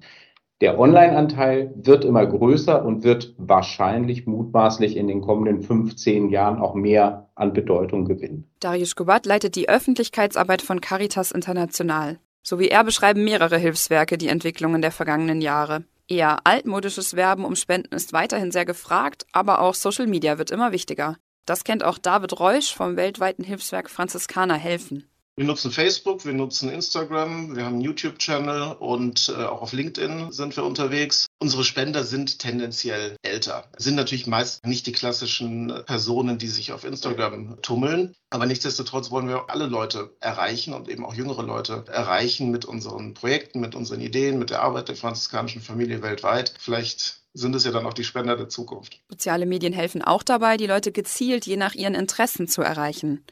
Der Online-Anteil wird immer größer und wird wahrscheinlich mutmaßlich in den kommenden 15 Jahren auch mehr an Bedeutung gewinnen. Darius Gobat leitet die Öffentlichkeitsarbeit von Caritas International. So wie er beschreiben mehrere Hilfswerke die Entwicklungen der vergangenen Jahre. Eher altmodisches Werben um Spenden ist weiterhin sehr gefragt, aber auch Social Media wird immer wichtiger. Das kennt auch David Reusch vom weltweiten Hilfswerk Franziskaner Helfen. Wir nutzen Facebook, wir nutzen Instagram, wir haben einen YouTube-Channel und äh, auch auf LinkedIn sind wir unterwegs. Unsere Spender sind tendenziell älter, sind natürlich meist nicht die klassischen Personen, die sich auf Instagram tummeln. Aber nichtsdestotrotz wollen wir alle Leute erreichen und eben auch jüngere Leute erreichen mit unseren Projekten, mit unseren Ideen, mit der Arbeit der franziskanischen Familie weltweit. Vielleicht sind es ja dann auch die Spender der Zukunft. Soziale Medien helfen auch dabei, die Leute gezielt je nach ihren Interessen zu erreichen.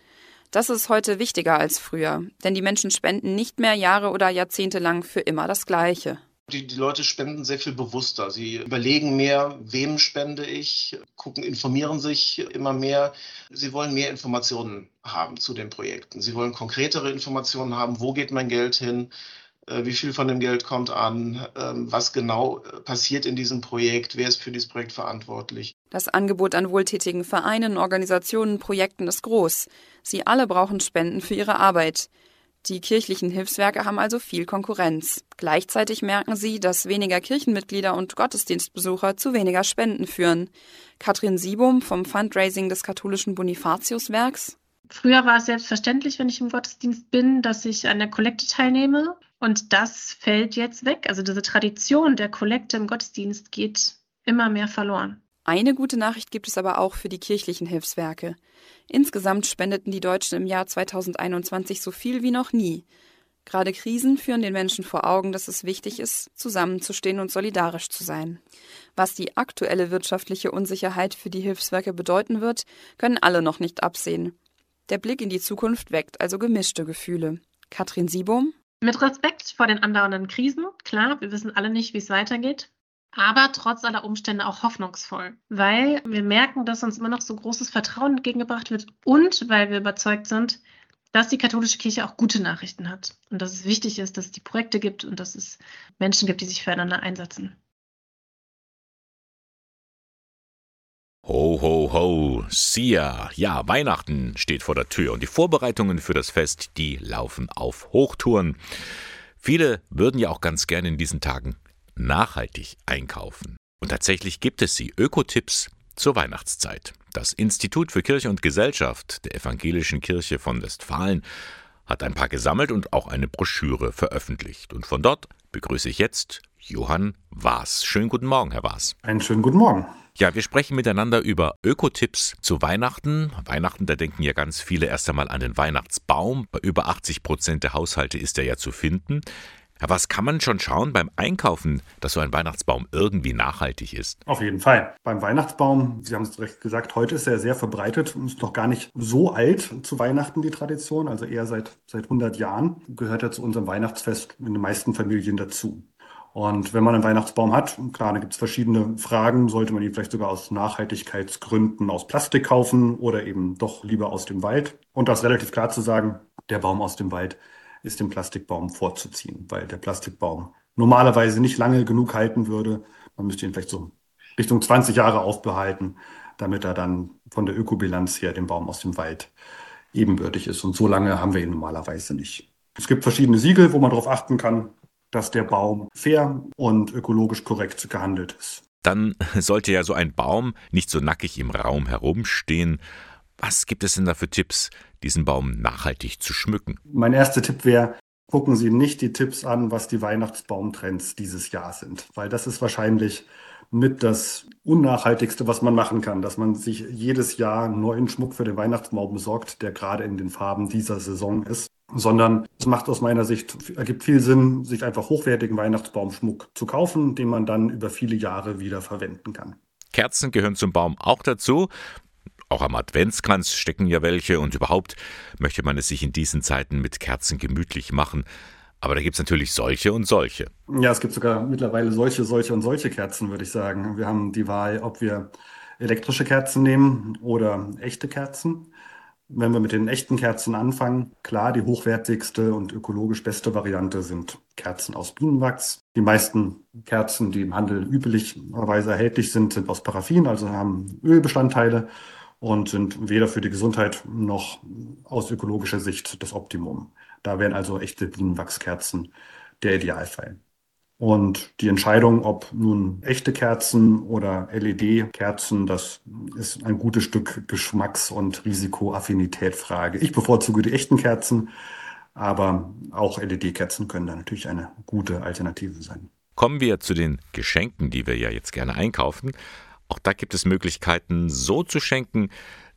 Das ist heute wichtiger als früher, denn die Menschen spenden nicht mehr Jahre oder Jahrzehnte lang für immer das Gleiche. Die, die, Leute spenden sehr viel bewusster. Sie überlegen mehr, wem spende ich, gucken, informieren sich immer mehr. Sie wollen mehr Informationen haben zu den Projekten. Sie wollen konkretere Informationen haben, wo geht mein Geld hin, äh, wie viel von dem Geld kommt an, ähm, was genau äh, passiert in diesem Projekt, wer ist für dieses Projekt verantwortlich. Das Angebot an wohltätigen Vereinen, Organisationen, Projekten ist groß. Sie alle brauchen Spenden für ihre Arbeit. Die kirchlichen Hilfswerke haben also viel Konkurrenz. Gleichzeitig merken sie, dass weniger Kirchenmitglieder und Gottesdienstbesucher zu weniger Spenden führen. Katrin Siebum vom Fundraising des katholischen Bonifatiuswerks. Früher war es selbstverständlich, wenn ich im Gottesdienst bin, dass ich an der Kollekte teilnehme. Und das fällt jetzt weg. Also diese Tradition der Kollekte im Gottesdienst geht immer mehr verloren. Eine gute Nachricht gibt es aber auch für die kirchlichen Hilfswerke. Insgesamt spendeten die Deutschen im Jahr 2021 so viel wie noch nie. Gerade Krisen führen den Menschen vor Augen, dass es wichtig ist, zusammenzustehen und solidarisch zu sein. Was die aktuelle wirtschaftliche Unsicherheit für die Hilfswerke bedeuten wird, können alle noch nicht absehen. Der Blick in die Zukunft weckt also gemischte Gefühle. Katrin Siebum. Mit Respekt vor den andauernden Krisen, klar, wir wissen alle nicht, wie es weitergeht, aber trotz aller Umstände auch hoffnungsvoll, weil wir merken, dass uns immer noch so großes Vertrauen entgegengebracht wird und weil wir überzeugt sind, dass die katholische Kirche auch gute Nachrichten hat und dass es wichtig ist, dass es die Projekte gibt und dass es Menschen gibt, die sich füreinander einsetzen. Ho, ho, ho, Sia. Ja, Weihnachten steht vor der Tür und die Vorbereitungen für das Fest, die laufen auf Hochtouren. Viele würden ja auch ganz gerne in diesen Tagen nachhaltig einkaufen. Und tatsächlich gibt es sie, Ökotipps zur Weihnachtszeit. Das Institut für Kirche und Gesellschaft der Evangelischen Kirche von Westfalen hat ein paar gesammelt und auch eine Broschüre veröffentlicht. Und von dort begrüße ich jetzt Johann Waas. Schönen guten Morgen, Herr Waas. Einen schönen guten Morgen. Ja, wir sprechen miteinander über Ökotipps zu Weihnachten. Weihnachten, da denken ja ganz viele erst einmal an den Weihnachtsbaum. Bei über 80 Prozent der Haushalte ist er ja zu finden. Was kann man schon schauen beim Einkaufen, dass so ein Weihnachtsbaum irgendwie nachhaltig ist? Auf jeden Fall. Beim Weihnachtsbaum, Sie haben es recht gesagt, heute ist er sehr verbreitet und ist noch gar nicht so alt zu Weihnachten die Tradition, also eher seit, seit 100 Jahren, gehört er zu unserem Weihnachtsfest in den meisten Familien dazu. Und wenn man einen Weihnachtsbaum hat, klar, da gibt es verschiedene Fragen, sollte man ihn vielleicht sogar aus Nachhaltigkeitsgründen aus Plastik kaufen oder eben doch lieber aus dem Wald. Und das relativ klar zu sagen, der Baum aus dem Wald ist dem Plastikbaum vorzuziehen, weil der Plastikbaum normalerweise nicht lange genug halten würde. Man müsste ihn vielleicht so Richtung 20 Jahre aufbehalten, damit er dann von der Ökobilanz her dem Baum aus dem Wald ebenbürtig ist. Und so lange haben wir ihn normalerweise nicht. Es gibt verschiedene Siegel, wo man darauf achten kann dass der Baum fair und ökologisch korrekt gehandelt ist. Dann sollte ja so ein Baum nicht so nackig im Raum herumstehen. Was gibt es denn da für Tipps, diesen Baum nachhaltig zu schmücken? Mein erster Tipp wäre, gucken Sie nicht die Tipps an, was die Weihnachtsbaumtrends dieses Jahr sind, weil das ist wahrscheinlich mit das Unnachhaltigste, was man machen kann, dass man sich jedes Jahr neuen Schmuck für den Weihnachtsbaum besorgt, der gerade in den Farben dieser Saison ist, sondern es macht aus meiner Sicht, ergibt viel Sinn, sich einfach hochwertigen Weihnachtsbaumschmuck zu kaufen, den man dann über viele Jahre wieder verwenden kann. Kerzen gehören zum Baum auch dazu. Auch am Adventskranz stecken ja welche und überhaupt möchte man es sich in diesen Zeiten mit Kerzen gemütlich machen. Aber da gibt es natürlich solche und solche. Ja, es gibt sogar mittlerweile solche, solche und solche Kerzen, würde ich sagen. Wir haben die Wahl, ob wir elektrische Kerzen nehmen oder echte Kerzen. Wenn wir mit den echten Kerzen anfangen, klar, die hochwertigste und ökologisch beste Variante sind Kerzen aus Bienenwachs. Die meisten Kerzen, die im Handel üblicherweise erhältlich sind, sind aus Paraffin, also haben Ölbestandteile und sind weder für die Gesundheit noch aus ökologischer Sicht das Optimum. Da wären also echte Bienenwachskerzen der Idealfall. Und die Entscheidung, ob nun echte Kerzen oder LED-Kerzen, das ist ein gutes Stück Geschmacks- und Risikoaffinitätfrage. Ich bevorzuge die echten Kerzen, aber auch LED-Kerzen können da natürlich eine gute Alternative sein. Kommen wir zu den Geschenken, die wir ja jetzt gerne einkaufen. Auch da gibt es Möglichkeiten, so zu schenken,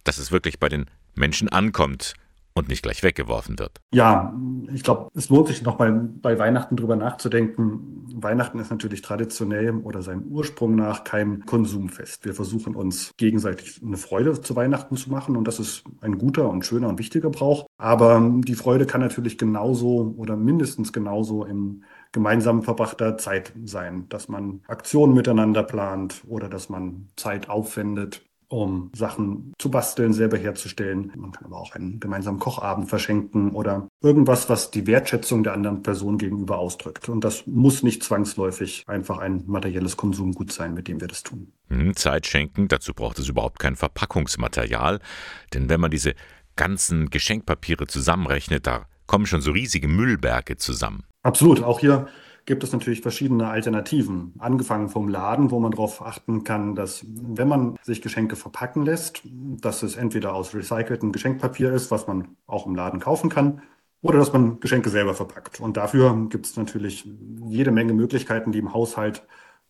dass es wirklich bei den Menschen ankommt und nicht gleich weggeworfen wird. Ja, ich glaube, es lohnt sich noch mal bei Weihnachten drüber nachzudenken. Weihnachten ist natürlich traditionell oder seinem Ursprung nach kein Konsumfest. Wir versuchen uns gegenseitig eine Freude zu Weihnachten zu machen und das ist ein guter und schöner und wichtiger Brauch. Aber die Freude kann natürlich genauso oder mindestens genauso im gemeinsam verbrachter Zeit sein, dass man Aktionen miteinander plant oder dass man Zeit aufwendet um Sachen zu basteln, selber herzustellen. Man kann aber auch einen gemeinsamen Kochabend verschenken oder irgendwas, was die Wertschätzung der anderen Person gegenüber ausdrückt. Und das muss nicht zwangsläufig einfach ein materielles Konsumgut sein, mit dem wir das tun. Hm, Zeit schenken, dazu braucht es überhaupt kein Verpackungsmaterial. Denn wenn man diese ganzen Geschenkpapiere zusammenrechnet, da kommen schon so riesige Müllberge zusammen. Absolut. Auch hier gibt es natürlich verschiedene Alternativen. Angefangen vom Laden, wo man darauf achten kann, dass wenn man sich Geschenke verpacken lässt, dass es entweder aus recyceltem Geschenkpapier ist, was man auch im Laden kaufen kann, oder dass man Geschenke selber verpackt. Und dafür gibt es natürlich jede Menge Möglichkeiten, die im Haushalt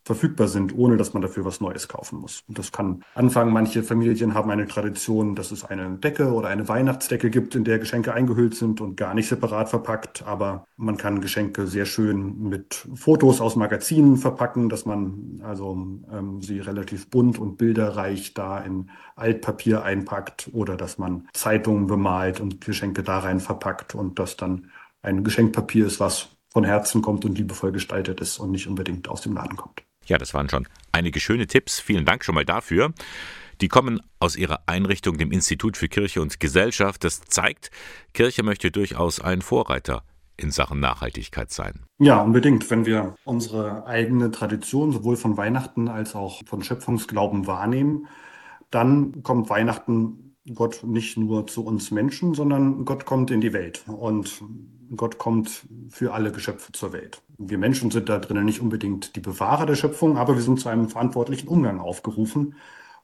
verfügbar sind, ohne dass man dafür was Neues kaufen muss. Und das kann anfangen. Manche Familien haben eine Tradition, dass es eine Decke oder eine Weihnachtsdecke gibt, in der Geschenke eingehüllt sind und gar nicht separat verpackt. Aber man kann Geschenke sehr schön mit Fotos aus Magazinen verpacken, dass man also ähm, sie relativ bunt und bilderreich da in Altpapier einpackt oder dass man Zeitungen bemalt und Geschenke da rein verpackt und das dann ein Geschenkpapier ist, was von Herzen kommt und liebevoll gestaltet ist und nicht unbedingt aus dem Laden kommt. Ja, das waren schon einige schöne Tipps. Vielen Dank schon mal dafür. Die kommen aus ihrer Einrichtung, dem Institut für Kirche und Gesellschaft. Das zeigt, Kirche möchte durchaus ein Vorreiter in Sachen Nachhaltigkeit sein. Ja, unbedingt. Wenn wir unsere eigene Tradition sowohl von Weihnachten als auch von Schöpfungsglauben wahrnehmen, dann kommt Weihnachten Gott nicht nur zu uns Menschen, sondern Gott kommt in die Welt. Und Gott kommt für alle Geschöpfe zur Welt. Wir Menschen sind da drinnen nicht unbedingt die Bewahrer der Schöpfung, aber wir sind zu einem verantwortlichen Umgang aufgerufen.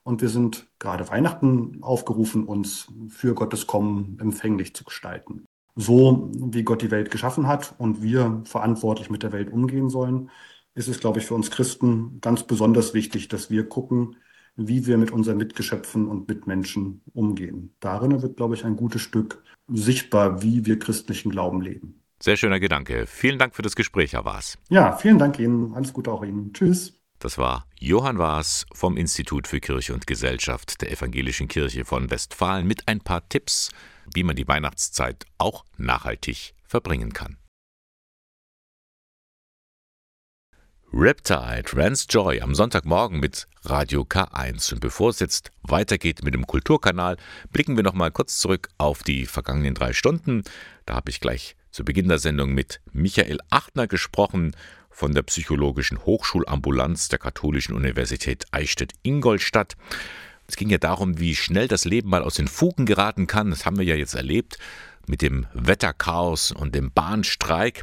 Und wir sind gerade Weihnachten aufgerufen, uns für Gottes Kommen empfänglich zu gestalten. So wie Gott die Welt geschaffen hat und wir verantwortlich mit der Welt umgehen sollen, ist es, glaube ich, für uns Christen ganz besonders wichtig, dass wir gucken, wie wir mit unseren Mitgeschöpfen und Mitmenschen umgehen. Darin wird, glaube ich, ein gutes Stück sichtbar, wie wir christlichen Glauben leben. Sehr schöner Gedanke. Vielen Dank für das Gespräch, Herr Waas. Ja, vielen Dank Ihnen. Alles Gute auch Ihnen. Tschüss. Das war Johann Waas vom Institut für Kirche und Gesellschaft der Evangelischen Kirche von Westfalen mit ein paar Tipps, wie man die Weihnachtszeit auch nachhaltig verbringen kann. Riptide, Rance Joy am Sonntagmorgen mit Radio K1. Und bevor es jetzt weitergeht mit dem Kulturkanal, blicken wir noch mal kurz zurück auf die vergangenen drei Stunden. Da habe ich gleich zu Beginn der Sendung mit Michael Achtner gesprochen von der Psychologischen Hochschulambulanz der Katholischen Universität Eichstätt-Ingolstadt. Es ging ja darum, wie schnell das Leben mal aus den Fugen geraten kann. Das haben wir ja jetzt erlebt mit dem Wetterchaos und dem Bahnstreik.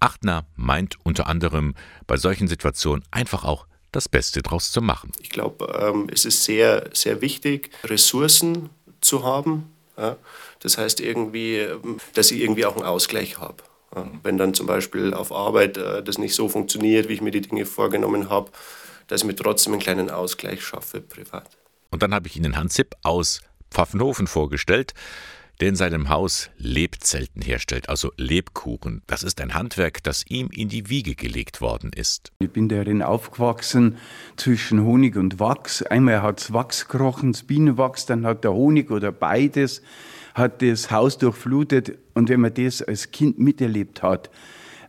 Achtner meint unter anderem, bei solchen Situationen einfach auch das Beste draus zu machen. Ich glaube, ähm, es ist sehr, sehr wichtig, Ressourcen zu haben. Ja? Das heißt irgendwie, ähm, dass ich irgendwie auch einen Ausgleich habe. Ja? Wenn dann zum Beispiel auf Arbeit äh, das nicht so funktioniert, wie ich mir die Dinge vorgenommen habe, dass ich mir trotzdem einen kleinen Ausgleich schaffe privat. Und dann habe ich Ihnen Hans Zipp aus Pfaffenhofen vorgestellt der in seinem Haus Lebzelten herstellt, also Lebkuchen. Das ist ein Handwerk, das ihm in die Wiege gelegt worden ist. Ich bin darin aufgewachsen zwischen Honig und Wachs. Einmal hat es Wachs gerochen, das Bienenwachs, dann hat der Honig oder beides hat das Haus durchflutet. Und wenn man das als Kind miterlebt hat,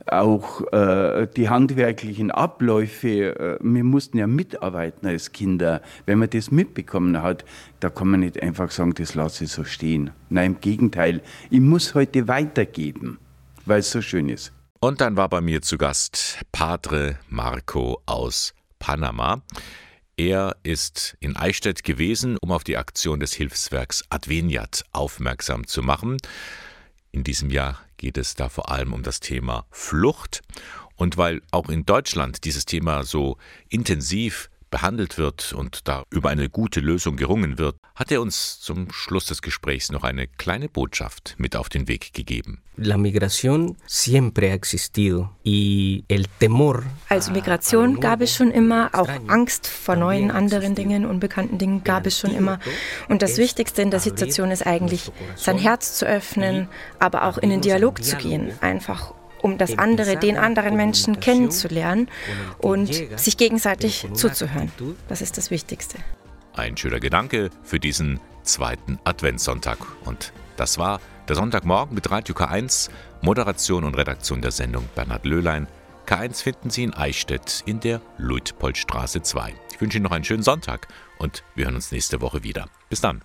auch äh, die handwerklichen Abläufe, äh, wir mussten ja mitarbeiten als Kinder. Wenn man das mitbekommen hat, da kann man nicht einfach sagen, das lasse ich so stehen. Nein, im Gegenteil, ich muss heute weitergeben, weil es so schön ist. Und dann war bei mir zu Gast Padre Marco aus Panama. Er ist in Eichstätt gewesen, um auf die Aktion des Hilfswerks Adveniat aufmerksam zu machen. In diesem Jahr geht es da vor allem um das Thema Flucht. Und weil auch in Deutschland dieses Thema so intensiv behandelt wird und da über eine gute Lösung gerungen wird, hat er uns zum Schluss des Gesprächs noch eine kleine Botschaft mit auf den Weg gegeben. La migración siempre ha existido y el temor also Migration gab es schon immer, auch Angst vor neuen anderen Dingen, unbekannten Dingen gab es schon immer. Und das Wichtigste in der Situation ist eigentlich, sein Herz zu öffnen, aber auch in den Dialog zu gehen, einfach um das andere, den anderen Menschen kennenzulernen und sich gegenseitig zuzuhören. Das ist das Wichtigste. Ein schöner Gedanke für diesen zweiten Adventssonntag. Und das war der Sonntagmorgen mit Radio K1, Moderation und Redaktion der Sendung Bernhard Löhlein. K1 finden Sie in Eichstätt in der Luitpoldstraße 2. Ich wünsche Ihnen noch einen schönen Sonntag und wir hören uns nächste Woche wieder. Bis dann.